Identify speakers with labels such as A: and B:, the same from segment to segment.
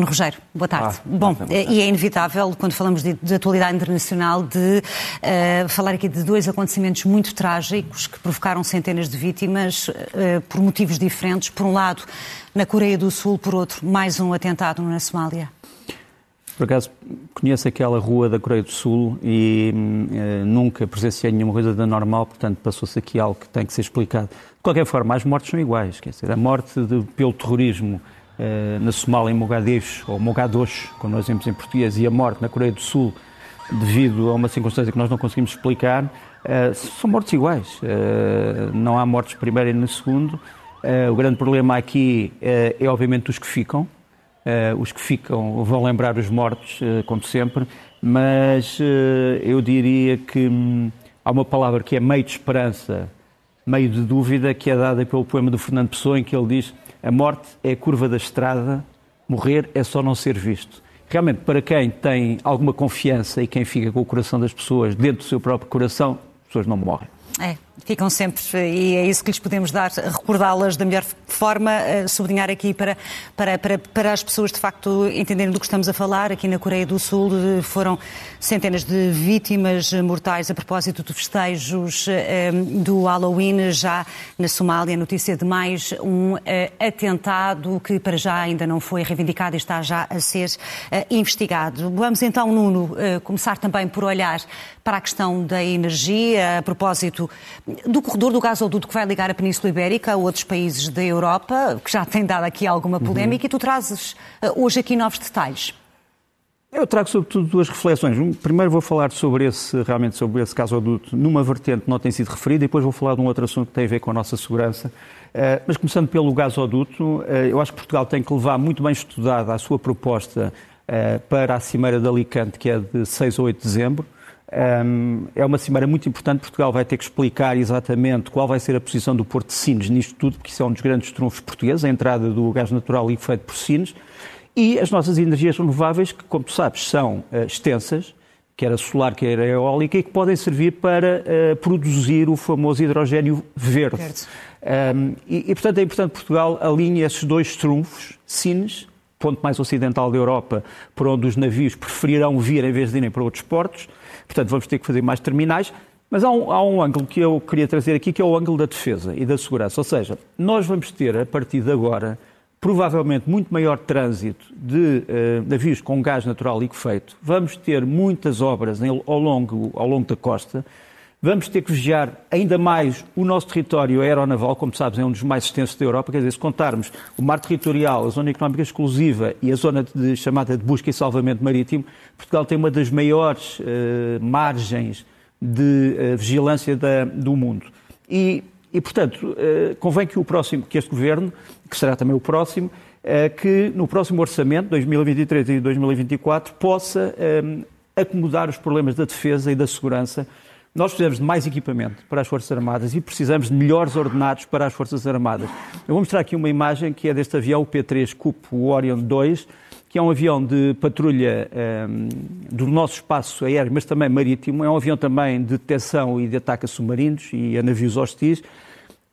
A: Nuno Rogério, boa tarde. Ah, Bom, tarde. e é inevitável, quando falamos de, de atualidade internacional, de uh, falar aqui de dois acontecimentos muito trágicos que provocaram centenas de vítimas uh, por motivos diferentes. Por um lado, na Coreia do Sul, por outro, mais um atentado na Somália.
B: Por acaso, conheço aquela rua da Coreia do Sul e uh, nunca presenciei nenhuma coisa da normal, portanto, passou-se aqui algo que tem que ser explicado. De qualquer forma, as mortes são iguais. Quer dizer, a morte de, pelo terrorismo na Somália, em Mogadishu, ou Mogadosh, como nós dizemos em português, e a morte na Coreia do Sul, devido a uma circunstância que nós não conseguimos explicar, uh, são mortes iguais. não há mortes primeiro e no segundo. o grande problema aqui é, obviamente, os que ficam os que ficam vão lembrar os mortos, como sempre, mas eu diria que hum, há uma palavra que é meio de esperança, meio de dúvida, que é dada pelo poema do Fernando Pessoa, em que ele diz: A morte é a curva da estrada, morrer é só não ser visto. Realmente, para quem tem alguma confiança e quem fica com o coração das pessoas dentro do seu próprio coração, as pessoas não morrem.
A: É, ficam sempre, e é isso que lhes podemos dar, recordá-las da melhor forma, eh, sublinhar aqui para, para, para, para as pessoas de facto entenderem do que estamos a falar. Aqui na Coreia do Sul eh, foram centenas de vítimas mortais a propósito dos festejos eh, do Halloween, já na Somália, notícia de mais um atentado que para já ainda não foi reivindicado e está já a ser investigado. Vamos então, Nuno, começar também por olhar para a questão da energia, a propósito do corredor do gasoduto que vai ligar a Península Ibérica a outros países da Europa, que já tem dado aqui alguma uhum. polémica, uhum. e tu trazes eh, hoje aqui novos detalhes.
B: Eu trago sobretudo duas reflexões. Primeiro vou falar sobre esse, realmente sobre esse gasoduto numa vertente que não tem sido referida e depois vou falar de um outro assunto que tem a ver com a nossa segurança. Uh, mas começando pelo gasoduto, uh, eu acho que Portugal tem que levar muito bem estudada a sua proposta para a Cimeira de Alicante, que é de 6 a 8 de dezembro. É uma cimeira muito importante. Portugal vai ter que explicar exatamente qual vai ser a posição do Porto de Sines nisto tudo, porque isso é um dos grandes trunfos portugueses, a entrada do gás natural liquefeito por Sines. E as nossas energias renováveis, que, como tu sabes, são uh, extensas, quer a solar, quer a eólica, e que podem servir para uh, produzir o famoso hidrogênio verde. Um, e, e, portanto, é importante que Portugal alinhe esses dois trunfos, Sines, ponto mais ocidental da Europa, por onde os navios preferirão vir em vez de irem para outros portos, Portanto, vamos ter que fazer mais terminais. Mas há um, há um, ângulo que eu queria trazer aqui, que é o ângulo da defesa e da segurança. Ou seja, nós vamos ter, a partir de agora, provavelmente muito maior trânsito de uh, navios com gás natural liquefeito. Vamos ter muitas obras ao longo, ao longo da costa. Vamos ter que vigiar ainda mais o nosso território aeronaval, como sabes, é um dos mais extensos da Europa. Quer dizer, se contarmos o mar territorial, a zona económica exclusiva e a zona de, chamada de busca e salvamento marítimo, Portugal tem uma das maiores uh, margens de uh, vigilância da, do mundo. E, e portanto, uh, convém que o próximo, que este governo, que será também o próximo, que no próximo orçamento, 2023 e 2024, possa acomodar os problemas da defesa e da segurança nós precisamos de mais equipamento para as Forças Armadas e precisamos de melhores ordenados para as Forças Armadas. Eu vou mostrar aqui uma imagem que é deste avião, o P-3 Cup Orion 2, que é um avião de patrulha um, ehm, do nosso espaço aéreo, mas também marítimo. É um avião também de detecção e de ataque a submarinos e a navios hostis.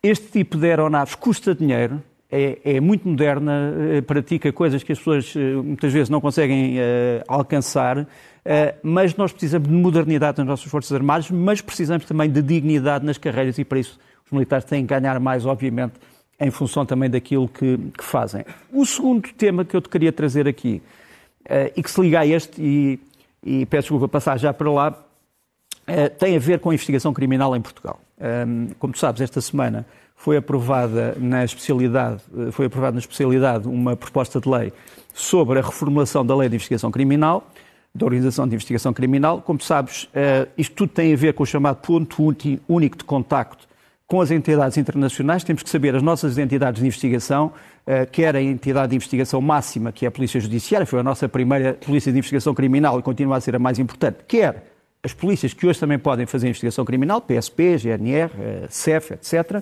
B: Este tipo de aeronaves custa dinheiro, é, é, muito moderna, eh, pratica coisas que as pessoas eh, muitas vezes não conseguem uh, alcançar. Eh, mas nós precisamos de modernidade nas nossas Forças Armadas, mas precisamos também de dignidade nas carreiras e para isso os militares têm que ganhar mais, obviamente, em função também daquilo que, que fazem. O segundo tema que eu te queria trazer aqui, uh, e que se liga a este, e, e peço desculpa passar já para lá, uh, tem a ver com a investigação criminal em Portugal. Um, como tu sabes, esta semana foi aprovada na especialidade, foi aprovada na especialidade uma proposta de lei sobre a reformulação da lei de investigação criminal, da Organização de Investigação Criminal. Como sabes, eh, isto tudo tem a ver com o chamado ponto único de contacto com as entidades internacionais. Temos que saber as nossas entidades de investigação, eh, quer a entidade de investigação máxima, que é a Polícia Judiciária, foi a nossa primeira Polícia de Investigação Criminal e continua a ser a mais importante, quer as polícias que hoje também podem fazer investigação criminal, PSP, GNR, CEF, etc., eh,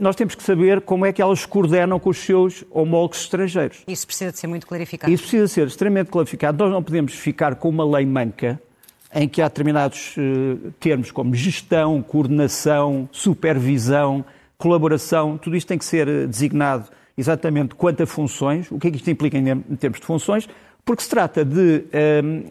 B: nós temos que saber como é que elas coordenam com os seus homólogos estrangeiros.
A: Isso precisa de ser muito clarificado.
B: Isso precisa ser extremamente clarificado. Nós não podemos ficar com uma lei manca em que há determinados uh, termos como gestão, coordenação, supervisão, colaboração, tudo isto tem que ser eh, designado exatamente quanto a funções, o que é que isto implica em termos de funções, porque se trata de um,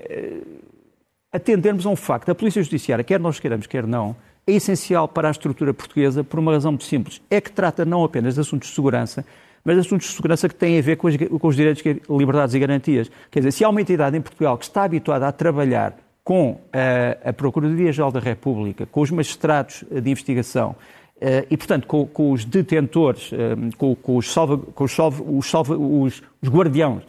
B: atendermos a um facto. A Polícia Judiciária, quer nós queiramos, quer não, é essencial para a estrutura portuguesa por uma razão muito simples. É que trata não apenas de assuntos de segurança, mas de assuntos de segurança que têm a ver com, as, com os direitos, liberdades e garantias. Quer dizer, se há uma entidade em Portugal que está habituada a trabalhar com a, a Procuradoria-Geral da República, com os magistrados de investigação, Uh, e, portanto, com, com os detentores, com, com, os, salva, com os, salva, os, salva, os, os guardiões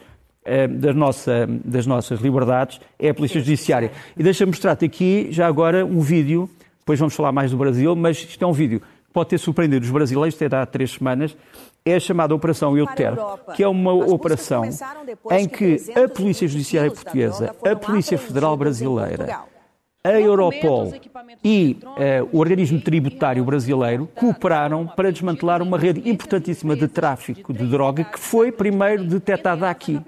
B: das, nossa, das nossas liberdades, é a Polícia Judiciária. E deixa-me mostrar-te aqui, já agora, um vídeo, depois vamos falar mais do Brasil, mas isto é um vídeo que pode ter surpreendido os brasileiros, até há três semanas, é a chamada Operação Euter, que é uma operação em que a Polícia Judiciária Portuguesa, a Polícia Federal Brasileira, a Europol e uh, o organismo tributário brasileiro cooperaram para desmantelar uma rede importantíssima de tráfico de droga que foi primeiro detectada aqui.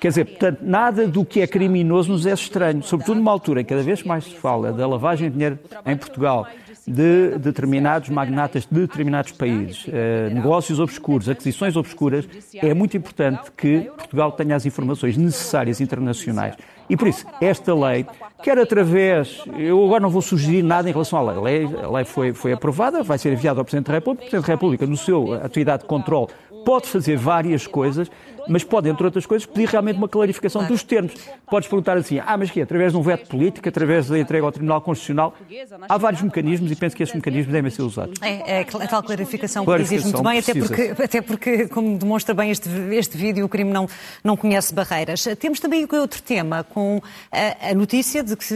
B: Quer dizer, portanto, nada do que é criminoso nos é estranho, sobretudo numa altura em que cada vez mais se fala da lavagem de dinheiro em Portugal, de determinados magnatas de determinados países, eh, negócios obscuros, aquisições obscuras, é muito importante que Portugal tenha as informações necessárias internacionais. E por isso, esta lei, quer através. Eu agora não vou sugerir nada em relação à lei. A lei, a lei foi, foi aprovada, vai ser enviada ao Presidente da República. O Presidente da República, no seu atividade de controle, pode fazer várias coisas, mas pode, entre outras coisas, pedir realmente uma clarificação dos termos. Podes perguntar assim, ah, mas que Através de um veto político, através da entrega ao Tribunal Constitucional? Há vários mecanismos e penso que esses mecanismos devem ser usados.
A: É, é a tal clarificação, que existe muito bem, até porque, até porque, como demonstra bem este, este vídeo, o crime não, não conhece barreiras. Temos também outro tema, com a, a notícia de que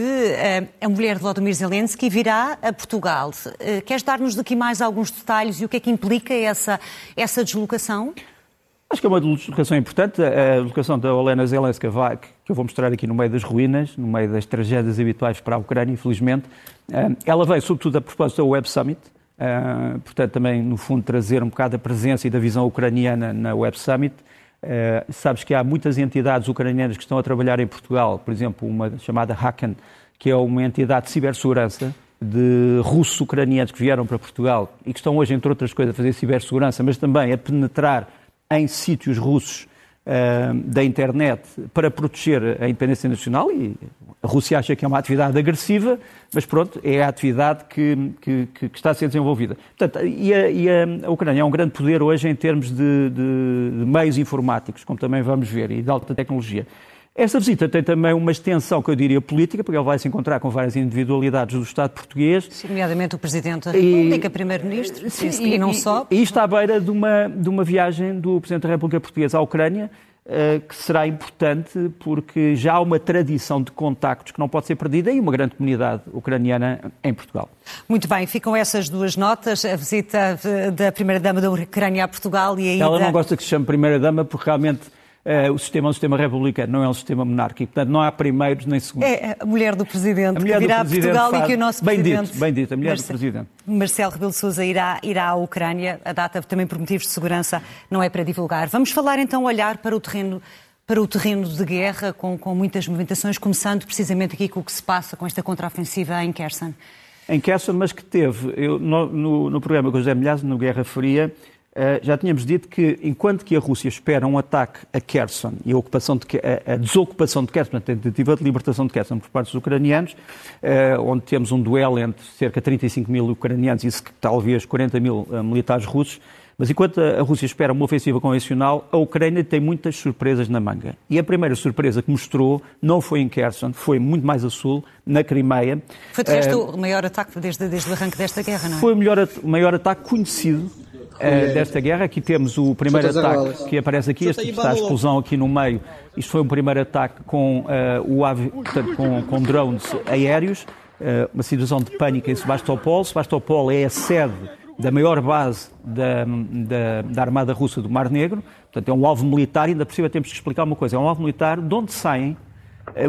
A: a, a mulher de Vladimir Zelensky virá a Portugal. Eh, queres dar-nos daqui mais alguns detalhes e o que é que implica essa, essa deslocação?
B: Acho que é uma deslocação importante. A deslocação da Olena Zelenska, que eu vou mostrar aqui no meio das ruínas, no meio das tragédias habituais para a Ucrânia, infelizmente. Eh, ela veio, sobretudo, a propósito da Web Summit, eh, portanto, também, no fundo, trazer um bocado a presença e da visão ucraniana na Web Summit. Uh, sabes que há muitas entidades ucranianas que estão a trabalhar em Portugal, por exemplo, uma chamada Hacken, que é uma entidade de cibersegurança de russos ucranianos que vieram para Portugal e que estão hoje, entre outras coisas, a fazer cibersegurança, mas também a penetrar em sítios russos uh, da internet para proteger a independência nacional e a Rússia acha que é uma atividade agressiva, mas pronto, é a atividade que, que, que está a ser desenvolvida. Portanto, e a, e a, Ucrânia é um grande poder hoje em termos de, de, de meios informáticos, como também vamos ver, e de alta tecnologia. Esta visita tem também uma extensão, que eu diria, política, porque ele vai se encontrar com várias individualidades do Estado português.
A: Sim, nomeadamente o Presidente da República, Primeiro-Ministro, e, e, não só.
B: E está à beira de uma, de uma viagem do Presidente da República Portuguesa à Ucrânia, uh, que será importante porque já há uma tradição de contactos que não pode ser perdida e uma grande comunidade ucraniana em Portugal.
A: Muito bem, ficam essas duas notas, a visita da Primeira-Dama da Ucrânia a Portugal e a ida...
B: Ela não gosta que se chame Primeira-Dama porque realmente Uh, o sistema é um sistema republicano, não é um sistema monárquico. Portanto, não há primeiros nem segundos.
A: É a mulher do Presidente mulher que virá a Portugal faz... e que o nosso
B: bem
A: Presidente...
B: Dito, bem dito, a mulher Marcelo, do Presidente.
A: Marcelo Rebelo de Sousa irá, irá à Ucrânia. A data, também por motivos de segurança, não é para divulgar. Vamos falar então, olhar para o terreno para o terreno de guerra, com, com muitas movimentações, começando precisamente aqui com o que se passa com esta contraofensiva em Kherson.
B: Em Kherson, mas que teve, eu, no, no, no programa com o José Milhaz, no Guerra Fria, já tínhamos dito que, enquanto que a Rússia espera um ataque a Kherson e a, ocupação de, a, desocupação de Kherson, a tentativa de libertação de Kherson por parte dos ucranianos, eh, onde temos um duelo entre cerca de 35 mil ucranianos e talvez 40 mil eh, militares russos, mas enquanto a Rússia espera uma ofensiva convencional, a Ucrânia tem muitas surpresas na manga. E a primeira surpresa que mostrou não foi em Kherson, foi muito mais a sul, na Crimeia.
A: Foi, de resto, uh, o maior ataque desde, desde o arranque desta guerra, não é?
B: Foi o, melhor, o maior ataque conhecido uh, desta guerra. Aqui temos o primeiro ataque que aparece aqui, este está a explosão aqui no meio. Isto foi um primeiro ataque com, uh, o ave, portanto, com, com drones aéreos, uh, uma situação de pânico em Sebastopol. Sebastopol é a sede da maior base da, da, da, Armada Russa do Mar Negro, portanto é um alvo militar, e ainda por cima temos que explicar uma coisa, é um alvo militar de onde saem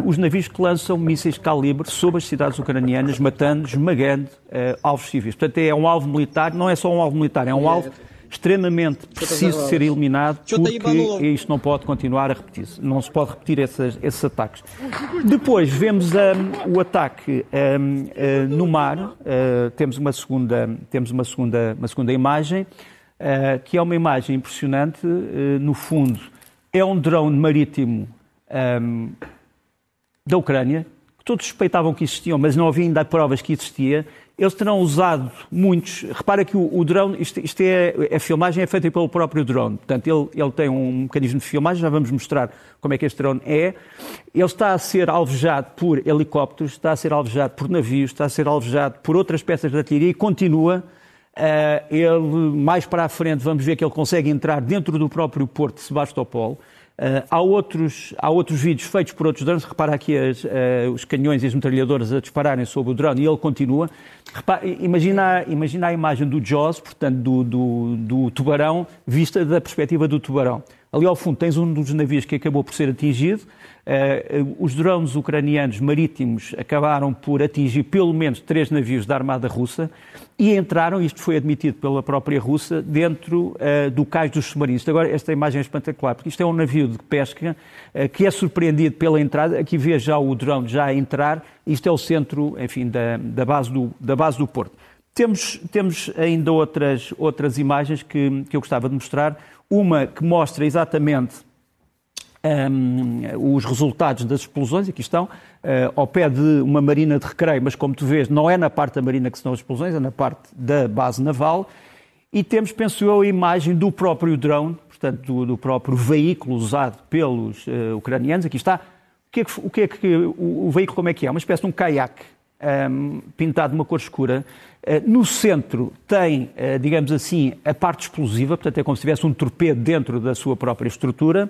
B: os navios que lançam mísseis de calibre sobre as cidades ucranianas, matando, esmagando uh, alvos civis. Portanto, é um alvo militar, não é só um alvo militar, é um alvo extremamente preciso de ser eliminado porque isto não pode continuar a repetir-se. Não se pode repetir esses, esses ataques. Depois vemos um, o ataque um, uh, no mar. Uh, temos uma segunda, temos uma segunda, uma segunda imagem. que é uma imagem impressionante. no fundo, é um drone marítimo um, da Ucrânia, que todos suspeitavam que existiam, mas não havia ainda provas que existia. Eles terão usado muitos. Repara que o, o drone, isto, isto é, a filmagem é feita pelo próprio drone. Portanto, ele, ele tem um mecanismo de filmagem, já vamos mostrar como é que este drone é. Ele está a ser alvejado por helicópteros, está a ser alvejado por navios, está a ser alvejado por outras peças de artilharia e continua. Uh, ele, mais para a frente, vamos ver que ele consegue entrar dentro do próprio porto de Sebastopol. Uh, há, outros, há outros vídeos feitos por outros drones. Repara aqui as, uh, os canhões e as metralhadoras a dispararem sobre o drone e ele continua. Repara, imagina, imagina a imagem do Jaws, portanto, do, do, do, tubarão, vista da perspectiva do tubarão. Ali ao fundo tens um dos navios que acabou por ser atingido. Uh, os drones ucranianos marítimos acabaram por atingir pelo menos três navios da Armada Russa e entraram, isto foi admitido pela própria Rússia, dentro uh, do cais dos submarinos. Agora, esta imagem é espetacular, porque isto é um navio de pesca uh, que é surpreendido pela entrada. Aqui vê já o drone já a entrar. Isto é o centro, enfim, da, da, base, do, da base do Porto. Temos, temos ainda outras, outras imagens que, que eu gostava de mostrar. Uma que mostra exatamente um, os resultados das explosões, aqui estão, uh, ao pé de uma marina de recreio, mas como tu vês, não é na parte da marina que são as explosões, é na parte da base naval. E temos, penso eu, a imagem do próprio drone, portanto, do, do próprio veículo usado pelos uh, ucranianos. Aqui está. O que é que, o, que, é que o, o, veículo como é que é? Uma espécie de um caiaque um, pintado de uma cor escura. Uh, no centro tem, digamos assim, a parte explosiva, portanto é como se tivesse um torpedo dentro da sua própria estrutura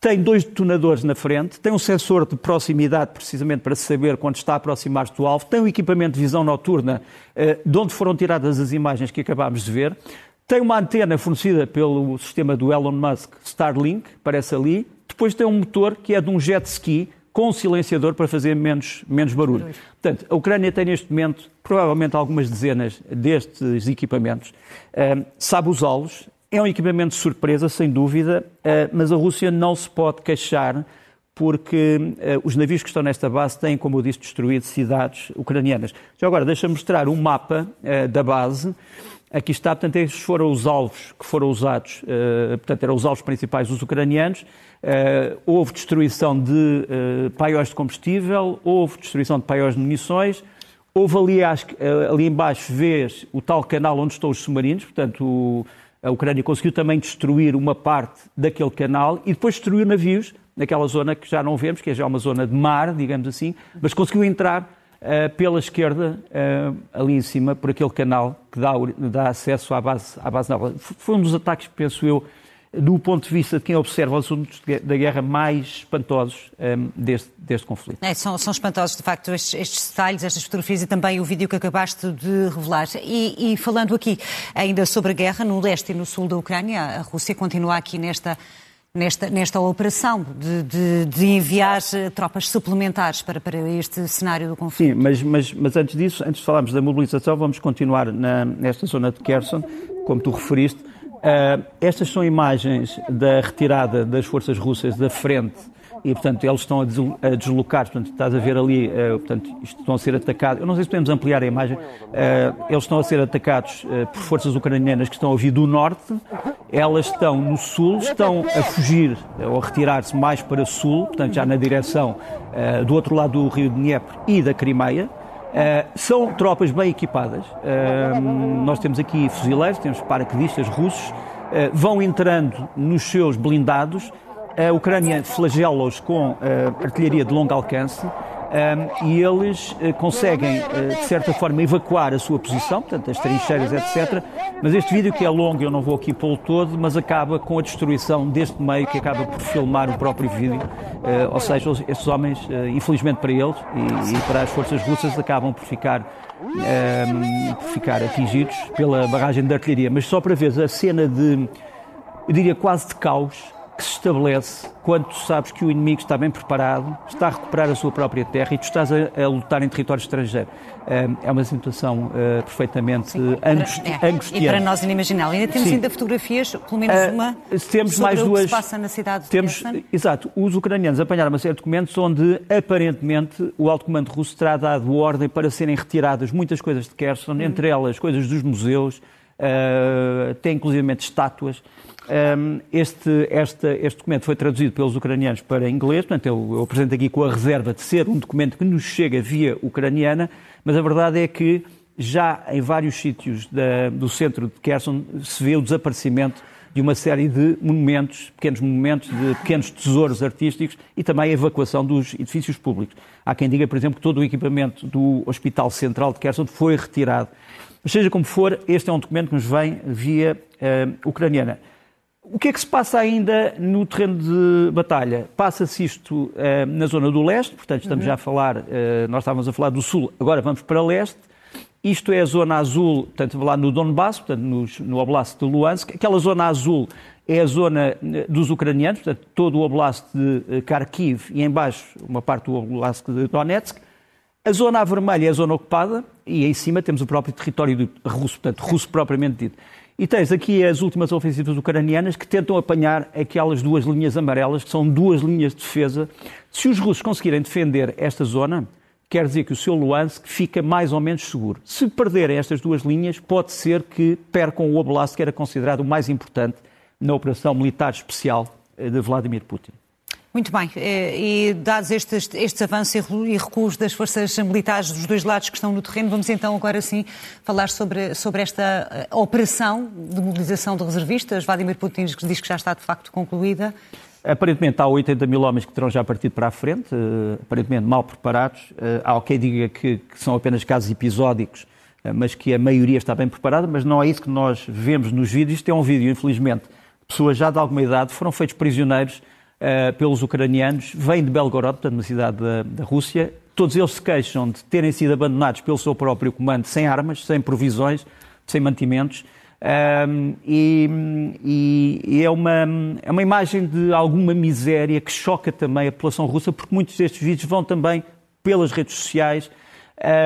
B: tem dois detonadores na frente, tem um sensor de proximidade, precisamente para saber quando está a aproximar-se do alvo, tem um equipamento de visão noturna, eh, de onde foram tiradas as imagens que acabámos de ver, tem uma antena fornecida pelo sistema do Elon Musk, Starlink, parece ali, depois tem um motor que é de um jet ski, com um silenciador para fazer menos, menos barulho. Portanto, a Ucrânia tem neste momento provavelmente algumas dezenas destes equipamentos, uh, sabe usá-los, é um equipamento de surpresa, sem dúvida, eh, mas a Rússia não se pode queixar porque eh, os navios que estão nesta base têm, como eu disse, destruído cidades ucranianas. Já agora, deixa-me mostrar um mapa eh, da base. Aqui está, portanto, estes foram os alvos que foram usados, portanto, eram os alvos principais dos ucranianos. Houve destruição de paióis de combustível, houve destruição de paióis de munições, houve ali, ali embaixo, vês o tal canal onde estão os submarinos, portanto, o, a Ucrânia conseguiu também destruir uma parte daquele canal e depois destruiu navios naquela zona que já não vemos, que é já uma zona de mar, digamos assim, mas conseguiu entrar uh, pela esquerda, uh, ali em cima, por aquele canal que dá, dá acesso à base, à base naval. Foi um dos ataques, penso eu, do ponto de vista de quem observa os assuntos da guerra mais espantosos um, deste, deste conflito.
A: É, são, são, espantosos, de facto, estes, estes, detalhes, estas fotografias e também o vídeo que acabaste de revelar. E, e, falando aqui ainda sobre a guerra no leste e no sul da Ucrânia, a Rússia continua aqui nesta, nesta, nesta operação de, de, de enviar tropas suplementares para, para este cenário do conflito.
B: Sim, mas, mas, mas antes disso, antes de falarmos da mobilização, vamos continuar na, nesta zona de Kherson, como tu referiste Uh, estas são imagens da retirada das forças russas da frente e, portanto, eles estão a deslocar, portanto, estás a ver ali, uh, portanto, estão a ser atacados, eu não sei se podemos ampliar a imagem, uh, eles estão a ser atacados por forças ucranianas que estão a vir do norte, elas estão no sul, estão a fugir ou a retirar-se mais para sul, portanto, já na direção do outro lado do rio Dnieper e da Crimeia, Uh, são tropas bem equipadas. Uh, nós temos aqui fuzileiros, temos paraquedistas russos, uh, vão entrando nos seus blindados. A Ucrânia flagela-os com artilharia de longo alcance um, e eles uh, conseguem, uh, de certa forma, evacuar a sua posição, portanto, as trincheiras, etc. Mas este vídeo, que é longo, eu não vou aqui pô-lo todo, mas acaba com a destruição deste meio que acaba por filmar o próprio vídeo. Uh, ou seja, estes homens, infelizmente para eles e, e, para as forças russas, acabam por ficar, por ficar atingidos pela barragem de artilharia. Mas só para ver a cena de, eu diria, quase de caos que se estabelece quando tu sabes que o inimigo está bem preparado, está a recuperar a sua própria terra e tu estás a, a lutar em território estrangeiro. É uma situação uh, perfeitamente Sim, angusti é, angustiante.
A: E para nós inimaginável. Ainda temos Sim. ainda fotografias, pelo menos uh, uma,
B: temos sobre mais duas,
A: o que se passa na cidade
B: temos,
A: de Kherson.
B: Exato. Os ucranianos apanharam uma série de documentos onde, aparentemente, o alto comando russo terá dado ordem para serem retiradas muitas coisas de Kherson, hum. entre elas coisas dos museus, uh, tem inclusivamente estátuas. Este, este, este, documento foi traduzido pelos ucranianos para inglês, portanto eu, eu apresento aqui com a reserva de ser um documento que nos chega via ucraniana, mas a verdade é que já em vários sítios da, do centro de Kherson se vê o desaparecimento de uma série de monumentos, pequenos monumentos, de pequenos tesouros artísticos e também a evacuação dos edifícios públicos. Há quem diga, por exemplo, que todo o equipamento do Hospital Central de Kherson foi retirado. Mas seja como for, este é um documento que nos vem via uh, ucraniana. O que é que se passa ainda no terreno de batalha? Passa-se isto uh, na zona do leste, portanto estamos uhum. já a falar, uh, nós estávamos a falar do sul, agora vamos para leste. Isto é a zona azul, portanto, lá no Donbass, portanto, no, Oblast de Luhansk. Aquela zona azul é a zona eh, dos ucranianos, portanto, todo o Oblast de Kharkiv e embaixo uma parte do Oblast de Donetsk. A zona vermelha é a zona ocupada e em cima temos o próprio território russo, portanto, russo propriamente dito. E tens aqui as últimas ofensivas ucranianas que tentam apanhar aquelas duas linhas amarelas, que são duas linhas de defesa. Se os russos conseguirem defender esta zona, quer dizer que o seu Luhansk fica mais ou menos seguro. Se perderem estas duas linhas, pode ser que percam o Oblast, que era considerado o mais importante na operação militar especial eh, de Vladimir Putin.
A: Muito bem. Eh, e dados estes, estes avanços e recuos das forças militares dos dois lados que estão no terreno, vamos então agora sim falar sobre, sobre esta eh, operação de mobilização de reservistas. Vladimir Putin diz que já está de facto concluída.
B: Aparentemente há 80 mil homens que terão já partido para a frente, eh, aparentemente mal preparados. Há quem diga que, que são apenas casos episódicos, mas que a maioria está bem preparada, mas não é isso que nós vemos nos vídeos. Isto é um vídeo, infelizmente, pessoas já de alguma idade foram feitos prisioneiros uh, pelos ucranianos, vêm de Belgorod, portanto, uma cidade da, da Rússia. Todos eles se queixam de terem sido abandonados pelo seu próprio comando, sem armas, sem provisões, sem mantimentos. Um, e, e, e é, uma, é uma imagem de alguma miséria que choca também a população russa, porque muitos destes vídeos vão também pelas redes sociais,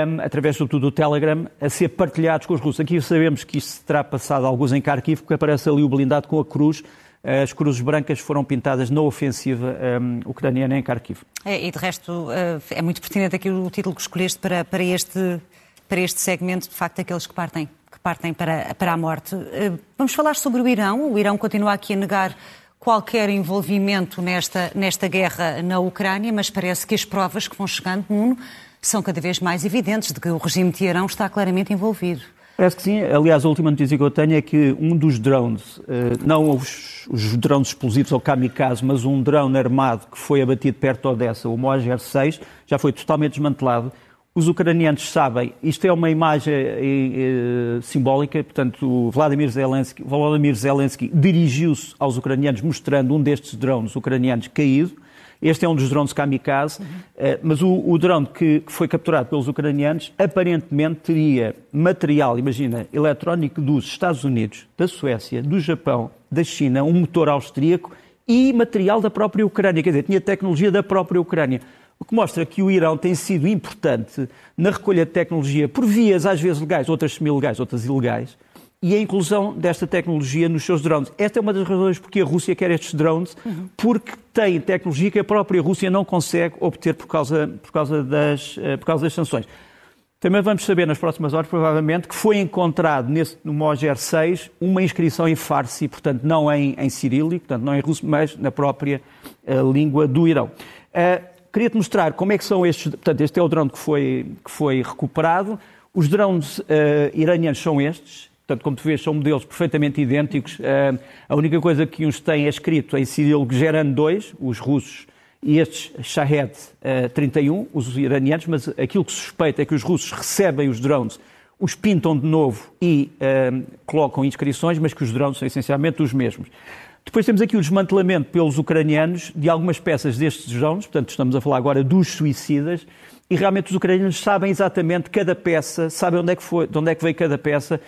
B: um, através sobretudo do Telegram, a ser partilhados com os russos. Aqui sabemos que isto se terá passado alguns em Kharkiv, porque aparece ali o blindado com a cruz. As cruzes brancas foram pintadas na ofensiva um, ucraniana em Kharkiv.
A: É, e de resto, eh, é muito pertinente aqui o título que escolheste para, para, este, para este segmento, de facto, aqueles que partem partem para, para a morte. Eh, vamos falar sobre o Irão. O Irão continua aqui a negar qualquer envolvimento nesta, nesta guerra na Ucrânia, mas parece que as provas que vão chegando, Nuno, são cada vez mais evidentes de que o regime de Irão está claramente envolvido.
B: Parece que sim. Aliás, a última notícia que eu tenho é que um dos drones, eh, não os, os drones explosivos ou kamikaze, mas um drone armado que foi abatido perto de Odessa, o Mojer 6, já foi totalmente desmantelado os ucranianos sabem, isto é uma imagem eh, simbólica, portanto, Vladimir Zelensky, Vladimir Zelensky dirigiu-se aos ucranianos mostrando um destes drones ucranianos caído. Este é um dos drones kamikaze, uhum. mas o, o drone que, que, foi capturado pelos ucranianos aparentemente teria material, imagina, eletrónico dos Estados Unidos, da Suécia, do Japão, da China, um motor austríaco e material da própria Ucrânia, quer dizer, tinha tecnologia da própria Ucrânia. O que mostra que o Irão tem sido importante na recolha de tecnologia por vias às vezes legais, outras semi-legais, outras ilegais, e a inclusão desta tecnologia nos seus drones. Esta é uma das razões porque a Rússia quer estes drones, uhum. porque tem tecnologia que a própria Rússia não consegue obter por causa, por causa, das, eh, por causa das sanções. Também vamos saber nas próximas horas, provavelmente, que foi encontrado nesse, no Mojer 6 uma inscrição em Farsi, portanto, não em, em cirílico, portanto, não em russo, mas na própria uh, língua do Irão. Uh, Queria-te mostrar como é que são estes. Portanto, este é o drone que foi, que foi recuperado. Os drones uh, iranianos são estes. Portanto, como tu vês, são modelos perfeitamente idênticos. Uh, a única coisa que uns têm é escrito em cirílico Geran 2, os russos, e estes Shahed uh, 31, os iranianos, mas aquilo que se suspeita é que os russos recebem os drones, os pintam de novo e uh, colocam inscrições, mas que os drones são essencialmente os mesmos. Depois temos aqui o desmantelamento pelos ucranianos de algumas peças destes drones, portanto estamos a falar agora dos suicidas, e realmente os ucranianos sabem exatamente cada peça, sabem onde é que, foi, de onde é que veio cada peça.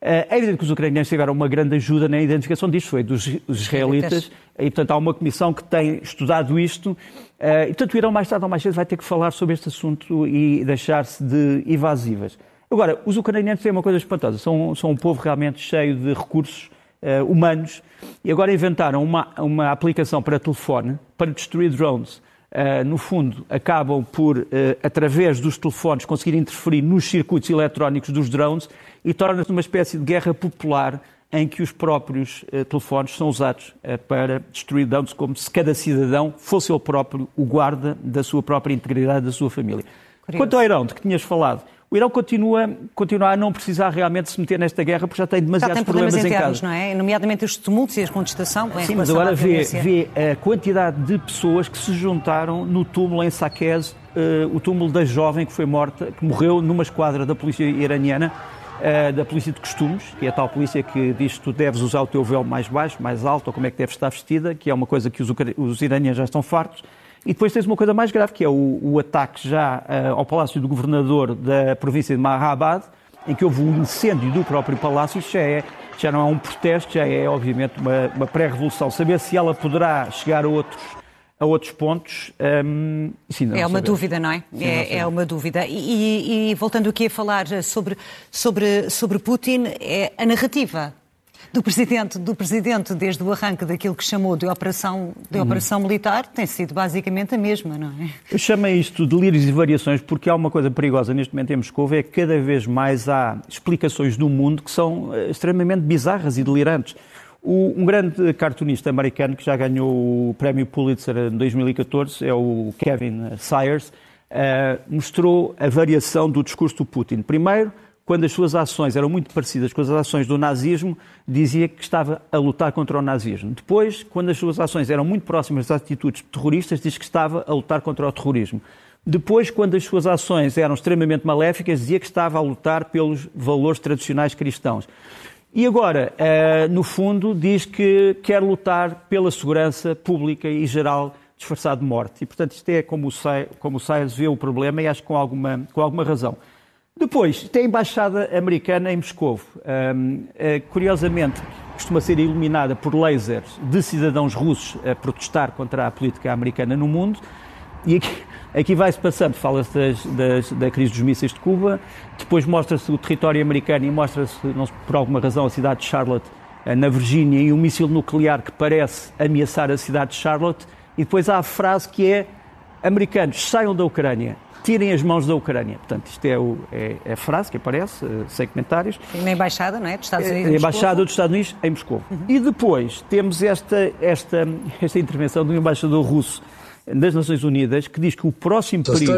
B: Eh, é evidente que os ucranianos tiveram uma grande ajuda na identificação disto, foi dos israelitas, e portanto há uma comissão que tem estudado isto, eh, e portanto o Irão mais tarde ou mais cedo vai ter que falar sobre este assunto e deixar-se de evasivas. Agora, os ucranianos têm uma coisa espantosa, são, são um povo realmente cheio de recursos, uh, humanos e agora inventaram uma, uma aplicação para telefone para destruir drones. Uh, no fundo, acabam por, uh, através dos telefones, conseguir interferir nos circuitos eletrónicos dos drones e torna-se uma espécie de guerra popular em que os próprios uh, telefones são usados para destruir drones, como se cada cidadão fosse ele próprio o guarda da sua própria integridade, da sua família. Curioso. Quanto ao Irão, de que tinhas falado, o Irão continua, continua a não precisar realmente se meter nesta guerra porque já tem demasiados já tem problemas, problemas internos, em casa.
A: não é? Nomeadamente os tumultos e a contestação
B: Sim, mas agora vê, vê, a quantidade de pessoas que se juntaram no túmulo em Saqqez, uh, o túmulo da jovem que foi morta, que morreu numa esquadra da polícia iraniana, uh, da polícia de costumes, que é a tal polícia que diz que tu deves usar o teu véu mais baixo, mais alto, ou como é que deves estar vestida, que é uma coisa que os, os iranianos já estão fartos. E depois tens uma coisa mais grave, que é o, o ataque já uh, ao palácio do governador da província de Mahabad, em que houve um incêndio do próprio palácio. Já, é, já não é um protesto, já é, obviamente, uma, uma pré-revolução. Saber se ela poderá chegar a outros, a outros pontos. Um,
A: sim, é uma dúvida, não é? Sim, é, não é, uma dúvida. E, e, voltando aqui a falar sobre, sobre, sobre Putin, é a narrativa do presidente, do presidente desde o arranque daquilo que chamou de operação, de operação militar tem sido basicamente a mesma, não é?
B: Eu chamo isto de delírios e variações porque há uma coisa perigosa neste momento em Moscou, é que cada vez mais há explicações do mundo que são eh, extremamente bizarras e delirantes. O, um grande cartunista americano que já ganhou o prémio Pulitzer em 2014 é o Kevin Sayers, uh, mostrou a variação do discurso do Putin. Primeiro, quando as suas ações eram muito parecidas com as ações do nazismo, dizia que estava a lutar contra o nazismo. Depois, quando as suas ações eram muito próximas das atitudes terroristas, diz que estava a lutar contra o terrorismo. Depois, quando as suas ações eram extremamente maléficas, dizia que estava a lutar pelos valores tradicionais cristãos. E agora, eh, no fundo, diz que quer lutar pela segurança pública e geral disfarçado de morte. E, portanto, isto é como o Sayers vê o problema e acho que com alguma, com alguma razão. Depois, tem a Embaixada Americana em Moscou. Um, é, curiosamente, costuma ser iluminada por lasers de cidadãos russos a protestar contra a política americana no mundo. E aqui, aqui vai-se passando, fala-se da crise dos mísseis de Cuba, depois mostra-se o território americano e mostra-se, por alguma razão, a cidade de Charlotte, eh, na Virgínia, e um míssil nuclear que parece ameaçar a cidade de Charlotte. E depois há a frase que é: americanos, saiam da Ucrânia tirem as mãos da Ucrânia. Portanto, isto é, o, é, é a frase que aparece, eh, sem comentários.
A: Na Embaixada, não é? Dos Estados Unidos.
B: Na Embaixada dos Estados Unidos em Moscou. Uhum. E depois temos esta, esta, esta intervenção do embaixador russo das Nações Unidas que diz que o próximo perigo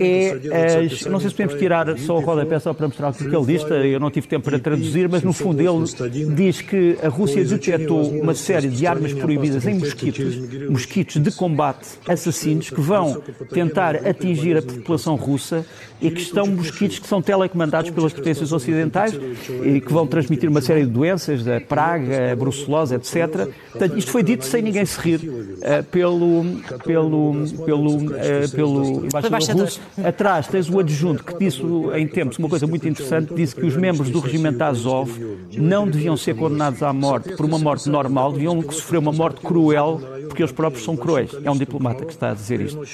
B: é, é, não sei se podemos tirar só o rodapé só para mostrar o que ele diz, eu não tive tempo para traduzir, mas no fundo ele diz que a Rússia detectou uma série de armas proibidas em mosquitos, mosquitos de combate assassinos que vão tentar atingir a população russa e que estão mosquitos que são telecomandados pelas potências ocidentais e que vão transmitir uma série de doenças, a praga, a brucelose, etc. Portanto, isto foi dito sem ninguém se rir uh, pelo, pelo, pelo, uh, pelo embaixador russo. Atrás tens o adjunto que disse em tempos uma coisa muito interessante, disse que os membros do regimento Azov não deviam ser condenados à morte por uma morte normal, deviam sofrer uma morte cruel porque eles próprios são cruéis. É um diplomata que está a dizer isto. Uh,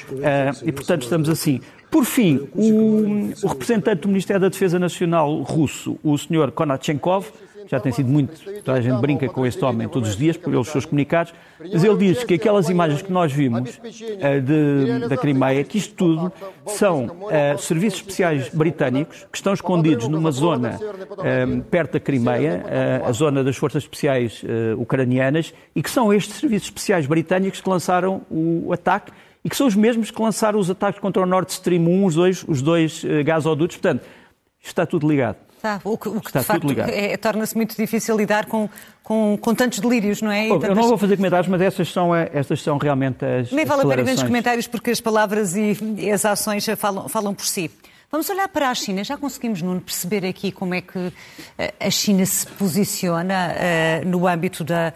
B: e, portanto, estamos assim. Por fim, o, o representante do Ministério da Defesa Nacional russo, o Sr. Konachenkov, já tem sido muito, toda a gente brinca com este homem todos os dias, por os seus comunicados, mas ele diz que aquelas imagens que nós vimos uh, de, da Crimeia, que isto tudo são uh, serviços especiais britânicos que estão escondidos numa zona uh, perto da Crimeia, a zona das forças especiais ucranianas, e que são estes serviços especiais britânicos que lançaram o ataque e que são os mesmos que lançaram os ataques contra o Nord Stream 1, os dois, os dois uh, gasodutos. Portanto, está tudo ligado.
A: Está, o que, o que está de facto é, torna-se muito difícil lidar com, com, com, tantos delírios, não é?
B: tantas... Eu não vou fazer comentários, mas essas são, eh, essas são realmente as.
A: Nem vale a pena grandes comentários porque as palavras e, e as ações falam, falam por si. Vamos olhar para a China. Já conseguimos, Nuno, perceber aqui como é que eh, a China se posiciona uh, no âmbito da,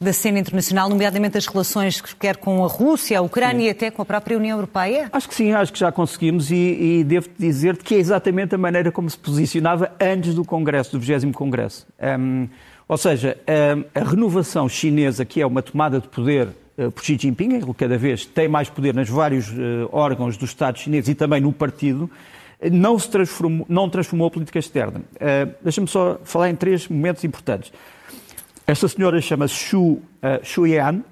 A: da cena internacional, nomeadamente as relações quer com a Rússia, a Ucrânia sim. e até com a própria União Europeia?
B: Acho que sim, acho que já conseguimos e, e devo dizer que é exatamente a maneira como se posicionava antes do Congresso, do 20 Congresso. Um, ou seja, um, a renovação chinesa, que é uma tomada de poder uh, por Xi Jinping, ele cada vez tem mais poder nos vários uh, órgãos do Estado chinês e também no partido, não, se transformou, não transformou a política externa. Uh, Deixa-me só falar em três momentos importantes. Esta senhora chama-se Xu, uh, Xu Yan,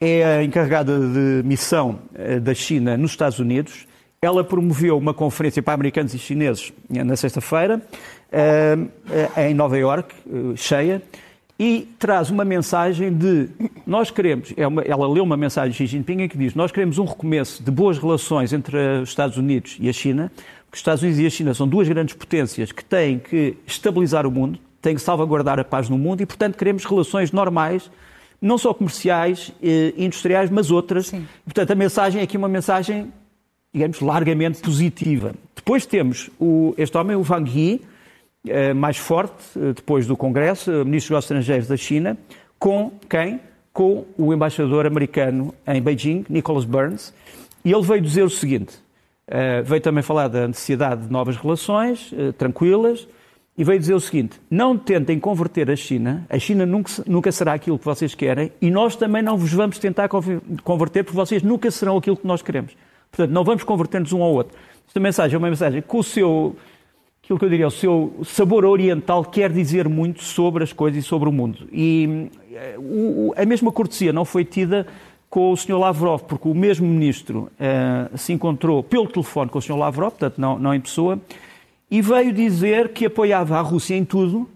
B: é a encarregada de missão da China nos Estados Unidos. Ela promoveu uma conferência para americanos e chineses na sexta-feira, em Nova York, cheia, e traz uma mensagem de nós queremos, é uma, ela leu uma mensagem de Xi Jinping em que diz nós queremos um recomeço de boas relações entre os Estados Unidos e a China, porque os Estados Unidos e a China são duas grandes potências que têm que estabilizar o mundo, têm que salvaguardar a paz no mundo e, portanto, queremos relações normais, não só comerciais e eh, industriais, mas outras. Sim. Portanto, a mensagem é aqui uma mensagem, digamos, largamente positiva. Depois temos o, este homem, o Wang Yi, eh, mais forte, eh, depois do Congresso, ministro dos Estrangeiros da China, com quem? Com o embaixador americano em Beijing, Nicholas Burns, e ele veio dizer o seguinte: veio também falar da necessidade de novas relações tranquilas, e veio dizer o seguinte: não tentem converter a China, a China nunca, nunca será aquilo que vocês querem, e nós também não vos vamos tentar converter, porque vocês nunca serão aquilo que nós queremos. Portanto, não vamos converter-nos um ao outro. Esta mensagem é uma mensagem com o seu aquilo que eu diria, o seu sabor oriental quer dizer muito sobre as coisas e sobre o mundo. E eh, o, a mesma cortesia não foi tida com o Sr. Lavrov, porque o mesmo ministro uh, se encontrou pelo telefone com o Sr. Lavrov, portanto não, não em pessoa, e veio dizer que apoiava a Rússia em tudo,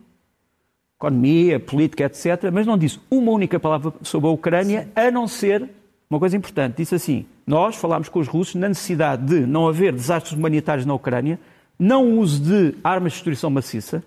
B: economia, política, etc., mas não disse uma única palavra sobre a Ucrânia, a não ser uma coisa importante. Disse assim: Nós falámos com os russos na necessidade de não haver desastres humanitários na Ucrânia, não uso de armas de destruição maciça,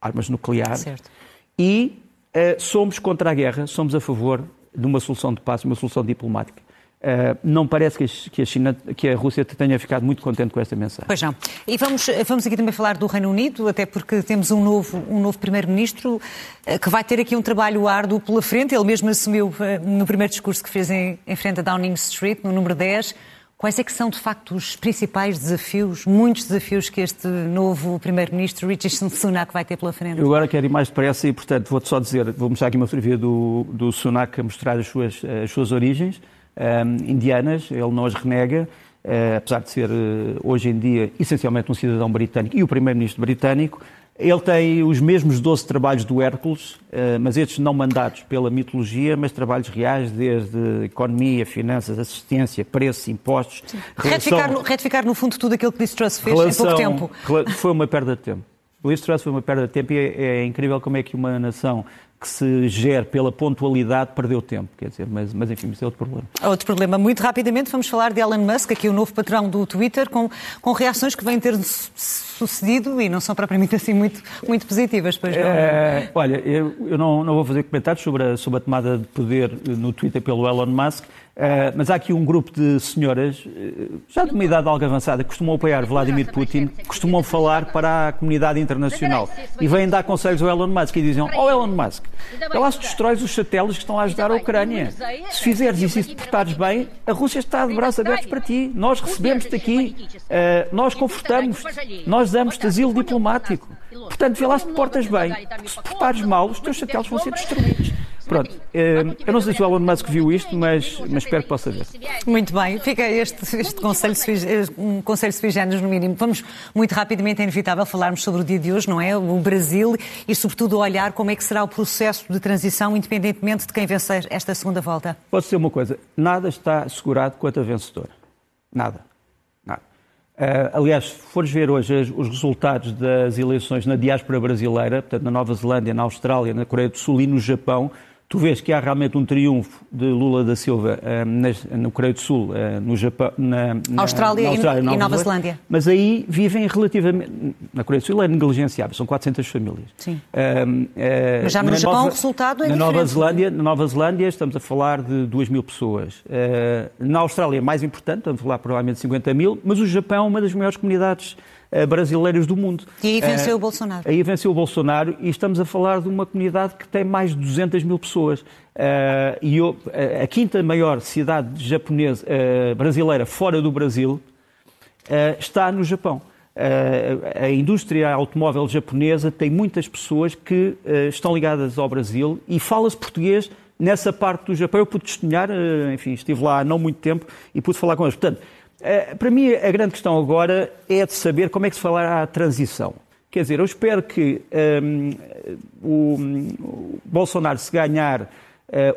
B: armas nucleares, certo. e uh, somos contra a guerra, somos a favor de uma solução de paz, uma solução diplomática. Uh, não parece que a, China, que a Rússia tenha ficado muito contente com esta mensagem.
A: Pois não. E vamos, vamos aqui também falar do Reino Unido, até porque temos um novo, um novo Primeiro-Ministro uh, que vai ter aqui um trabalho árduo pela frente. Ele mesmo assumiu no primeiro discurso que fez em, em frente a Downing Street, no número 10, Quais é que são, de facto, os principais desafios, muitos desafios que este novo Primeiro-Ministro, Richard Sunak, vai ter pela frente?
B: Eu agora quero ir mais depressa e, portanto, vou-te só dizer, vou mostrar aqui uma fotografia do, do Sunak a mostrar as suas, as suas origens indianas, ele não as renega, uh, apesar de ser, uh, hoje em dia, essencialmente um cidadão britânico e o Primeiro-Ministro britânico, ele tem os mesmos 12 trabalhos do Hércules, eh, mas estes não mandados pela mitologia, mas trabalhos reais, desde economia, finanças, assistência, preços, impostos.
A: Relação... Retificar, no, retificar, no fundo, tudo aquilo que Liz Truss fez relação... em pouco
B: tempo. Foi uma perda de tempo. Liz Truss foi uma perda de tempo e é, é incrível como é que uma nação que se gere pela pontualidade perdeu tempo, quer dizer, mas, mas enfim, isso é outro problema.
A: Outro problema. Muito rapidamente vamos falar de Elon Musk, aqui o novo patrão do Twitter, com, com reações que vêm ter sucedido e não são propriamente assim muito, muito positivas. Pois não. É,
B: olha, eu, eu não, não, vou fazer comentários sobre a, sobre a tomada de poder no Twitter pelo Elon Musk, Uh, mas há aqui um grupo de senhoras, uh, já de uma idade algo avançada, que costumam apoiar Vladimir Putin, costumam falar para a comunidade internacional. E vêm dar conselhos ao Elon Musk e dizem: Oh Elon Musk, lá se destróis os satélites que estão a ajudar a Ucrânia. Se fizeres isso e se portares bem, a Rússia está de braços abertos para ti. Nós recebemos-te aqui, uh, nós confortamos-te, nós damos-te asilo diplomático. Portanto, vê lá se te portas bem, porque se portares mal, os teus satélites vão ser destruídos. Pronto, eh, eu não sei se o Elon Musk viu isto, mas, mas espero que possa ver.
A: Muito bem, fica este, este conselho, um conselho sui generis no mínimo. Vamos muito rapidamente, é inevitável falarmos sobre o dia de hoje, não é? O Brasil e, sobretudo, olhar como é que será o processo de transição, independentemente de quem vencer esta segunda volta.
B: Posso dizer uma coisa, nada está assegurado quanto a vencedor. Nada. Nada. Uh, aliás, se fores ver hoje os resultados das eleições na diáspora brasileira, portanto, na Nova Zelândia, na Austrália, na Coreia do Sul e no Japão, tu vês que há realmente um triunfo de Lula da Silva uh, no Coreia do Sul, uh, no Japão, na,
A: na Austrália, na Austrália e, Nova, Nova Zelândia.
B: Mas aí vivem relativamente. Na Coreia do Sul é negligenciável, são 400 famílias.
A: Sim. Uh, mas já no Japão Nova, o resultado é
B: na
A: diferente.
B: Nova Zelândia, na Nova Zelândia estamos a falar de 2 mil pessoas. na Austrália é mais importante, estamos a falar provavelmente de 50 mil, mas o Japão é uma das maiores comunidades eh, brasileiros do mundo.
A: E aí venceu uh, o Bolsonaro.
B: Aí venceu o Bolsonaro e estamos a falar de uma comunidade que tem mais de 200 mil pessoas. Uh, e eu, a quinta maior cidade japonesa, uh, brasileira fora do Brasil está no Japão. a indústria automóvel japonesa tem muitas pessoas que estão ligadas ao Brasil e fala-se português nessa parte do Japão. Eu pude testemunhar, enfim, estive lá há não muito tempo e pude falar com eles. Portanto, eh, para mim, a grande questão agora é de saber como é que se falará a transição. Quer dizer, eu espero que um, ehm, o, o, Bolsonaro, se ganhar uh,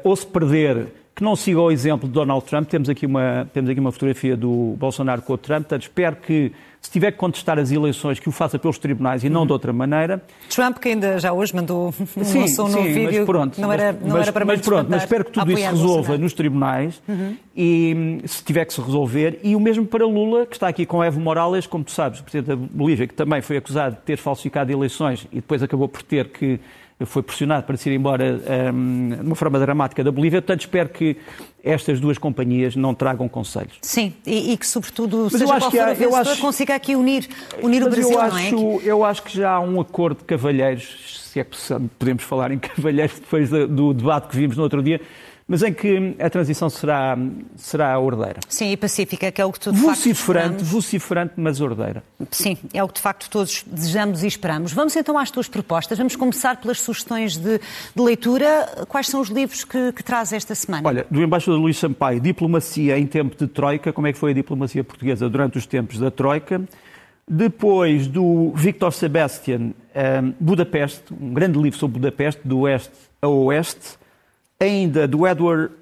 B: ou se perder, que não siga o exemplo de Donald Trump. Temos aqui uma, temos aqui uma fotografia do Bolsonaro com o Trump, portanto, espero que, se tiver que contestar as eleições, que o faça pelos tribunais e não de outra maneira.
A: Trump, que ainda já hoje mandou sim, sim, vídeo,
B: mas pronto,
A: não era, não
B: mas,
A: era para
B: mas, pronto, mas espero que tudo isso resolva nos tribunais uhum. e se tiver que se resolver. E o mesmo para Lula, que está aqui com Evo Morales, como tu sabes, o Presidente da Bolívia, que também foi acusado de ter falsificado eleições e depois acabou por ter que foi pressionado para se ir embora um, de uma forma dramática da Bolívia. Portanto, espero que estas duas companhias não tragam conselhos.
A: Sim, e, e que, sobretudo, mas seja qual for a vencedor, acho... consiga aqui unir, unir o Brasil,
B: eu
A: acho,
B: não é? Eu acho que já há um acordo de cavalheiros, se é que podemos falar em cavalheiros depois do debate que vimos no outro dia, mas em que a transição será, será ordeira.
A: Sim, e pacífica, que é o que tu de
B: vociferante,
A: facto
B: Vociferante, mas ordeira.
A: Sim, é o que de facto todos desejamos e esperamos. Vamos então às tuas propostas. Vamos começar pelas sugestões de, de leitura. Quais são os livros que, que traz esta semana?
B: Olha, do embaixador Luís Sampaio, Diplomacia em tempo de Troika, como é que foi a diplomacia portuguesa durante os tempos da Troika. Depois do Victor Sebastian, um, Budapeste, um grande livro sobre Budapeste, do oeste a oeste ainda do Edward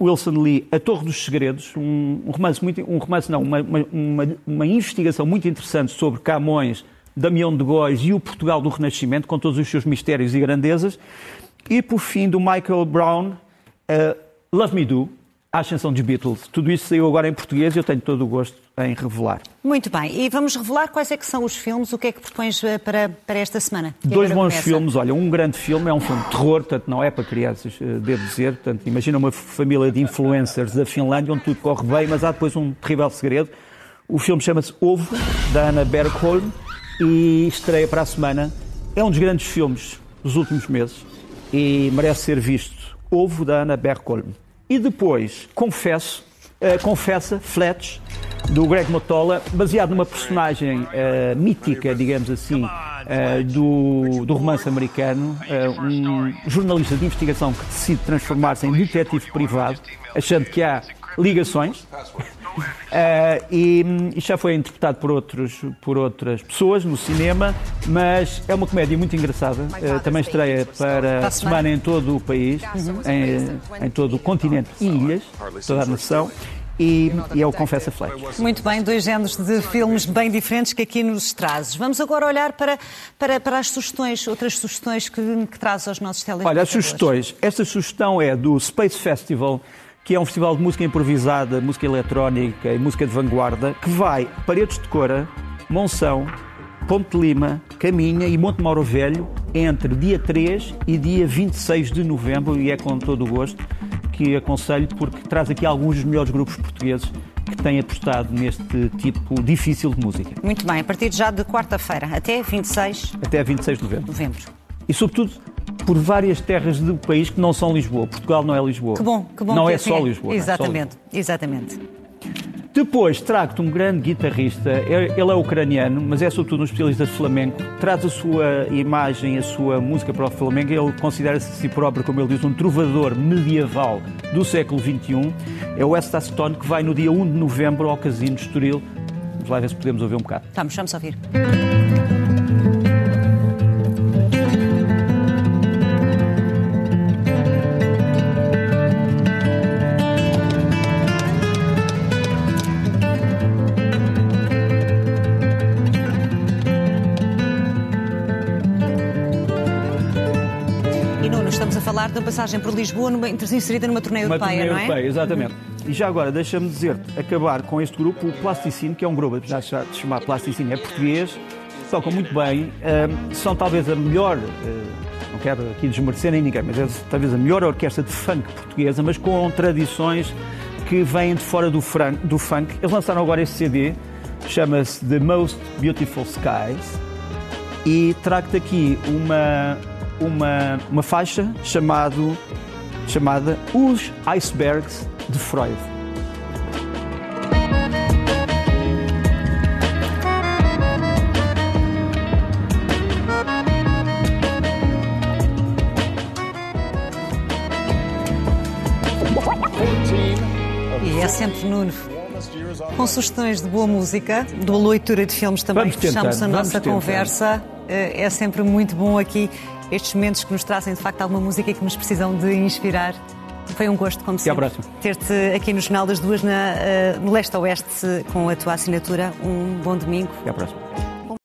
B: Wilson Lee, A Torre dos Segredos, um, romance muito, um romance não, uma, uma, uma, investigação muito interessante sobre Camões, Damião de Góis e o Portugal do Renascimento, com todos os seus mistérios e grandezas. E por fim, do Michael Brown, uh, Love Me Do, a ascensão dos Beatles. Tudo isso saiu agora em português e eu tenho todo o gosto em revelar.
A: Muito bem. E vamos revelar quais é que são os filmes, o que é que propões eh, para, para esta semana?
B: Dois bons começa. filmes. Olha, um grande filme, é um filme de terror, portanto não é para crianças, eh, devo dizer. Portanto, imagina uma família de influencers da Finlândia onde tudo corre bem, mas há depois um terrível segredo. O filme chama-se Ovo, da Anna Bergholm, e estreia para a semana. É um dos grandes filmes dos últimos meses e merece ser visto. Ovo, da Anna Bergholm. E depois, confesso, uh, confessa, Fletch, do Greg Motola, baseado numa personagem uh, mítica, digamos assim, uh, do, do romance americano, um jornalista de investigação que decide transformar-se em detetive privado, achando que há ligações. Uh, e, e, já foi interpretado por, outros, por outras pessoas no cinema, mas é uma comédia muito engraçada. Uh, também estreia para a semana em todo o país, em, em, todo o continente e ilhas, toda a nação. E, e, é o Confessa Flex.
A: Muito bem, dois géneros de filmes bem diferentes que aqui nos trazes. Vamos agora olhar para, para, para as sugestões, outras sugestões que, que traz aos nossos telespectadores.
B: Olha, as sugestões. Esta sugestão é do Space Festival que é um festival de música improvisada, música eletrónica e música de vanguarda, que vai Paredes de Cora, Monção, Ponte de Lima, Caminha e Monte Mauro Velho entre dia 3 e dia 26 de novembro e é com todo o gosto que aconselho porque traz aqui alguns dos melhores grupos portugueses que têm apostado neste tipo difícil de música.
A: Muito bem, a partir já de quarta-feira até 26
B: até 26 de novembro.
A: novembro.
B: E sobretudo por várias terras do país que não são Lisboa. Portugal não é Lisboa.
A: Que bom, que bom.
B: Não
A: que
B: é só Lisboa.
A: Exatamente,
B: é só
A: Lisboa. exatamente.
B: Depois trago-te um grande guitarrista, ele é ucraniano, mas é sobretudo um especialista de flamenco. Traz a sua imagem, a sua música para o flamenco. Ele considera-se si próprio, como ele diz, um trovador medieval do século XXI. É o West Stone que vai no dia 1 de novembro ao Casino de Estoril. Vamos lá ver se podemos ouvir um bocado.
A: Vamos, vamos ouvir. Passagem por Lisboa numa, inserida numa turnê europeia,
B: não
A: é?
B: Europeia, exatamente. E já agora, deixa-me dizer-te, acabar com este grupo, o Plasticine, que é um grupo, já de chamar Plasticine, é português, tocam muito bem, uh, são talvez a melhor, uh, não quero aqui desmerecer nem ninguém, mas é talvez a melhor orquestra de funk portuguesa, mas com tradições que vêm de fora do, do funk. Eles lançaram agora este CD, chama-se The Most Beautiful Skies, e trago-te aqui uma, uma, uma faixa chamado, chamada Os Icebergs de Freud.
A: E é sempre Nuno. Com sugestões de boa música, de boa leitura de filmes também, fechamos a nossa conversa. Eh, é sempre muito bom aqui estes momentos que nos trazem de facto alguma música e que nos precisam de inspirar Foi um gosto, como sempre, ter-te aqui no Jornal das Duas, na, uh, no Leste-Oeste, com a tua assinatura. Um bom domingo.
B: Até à próxima.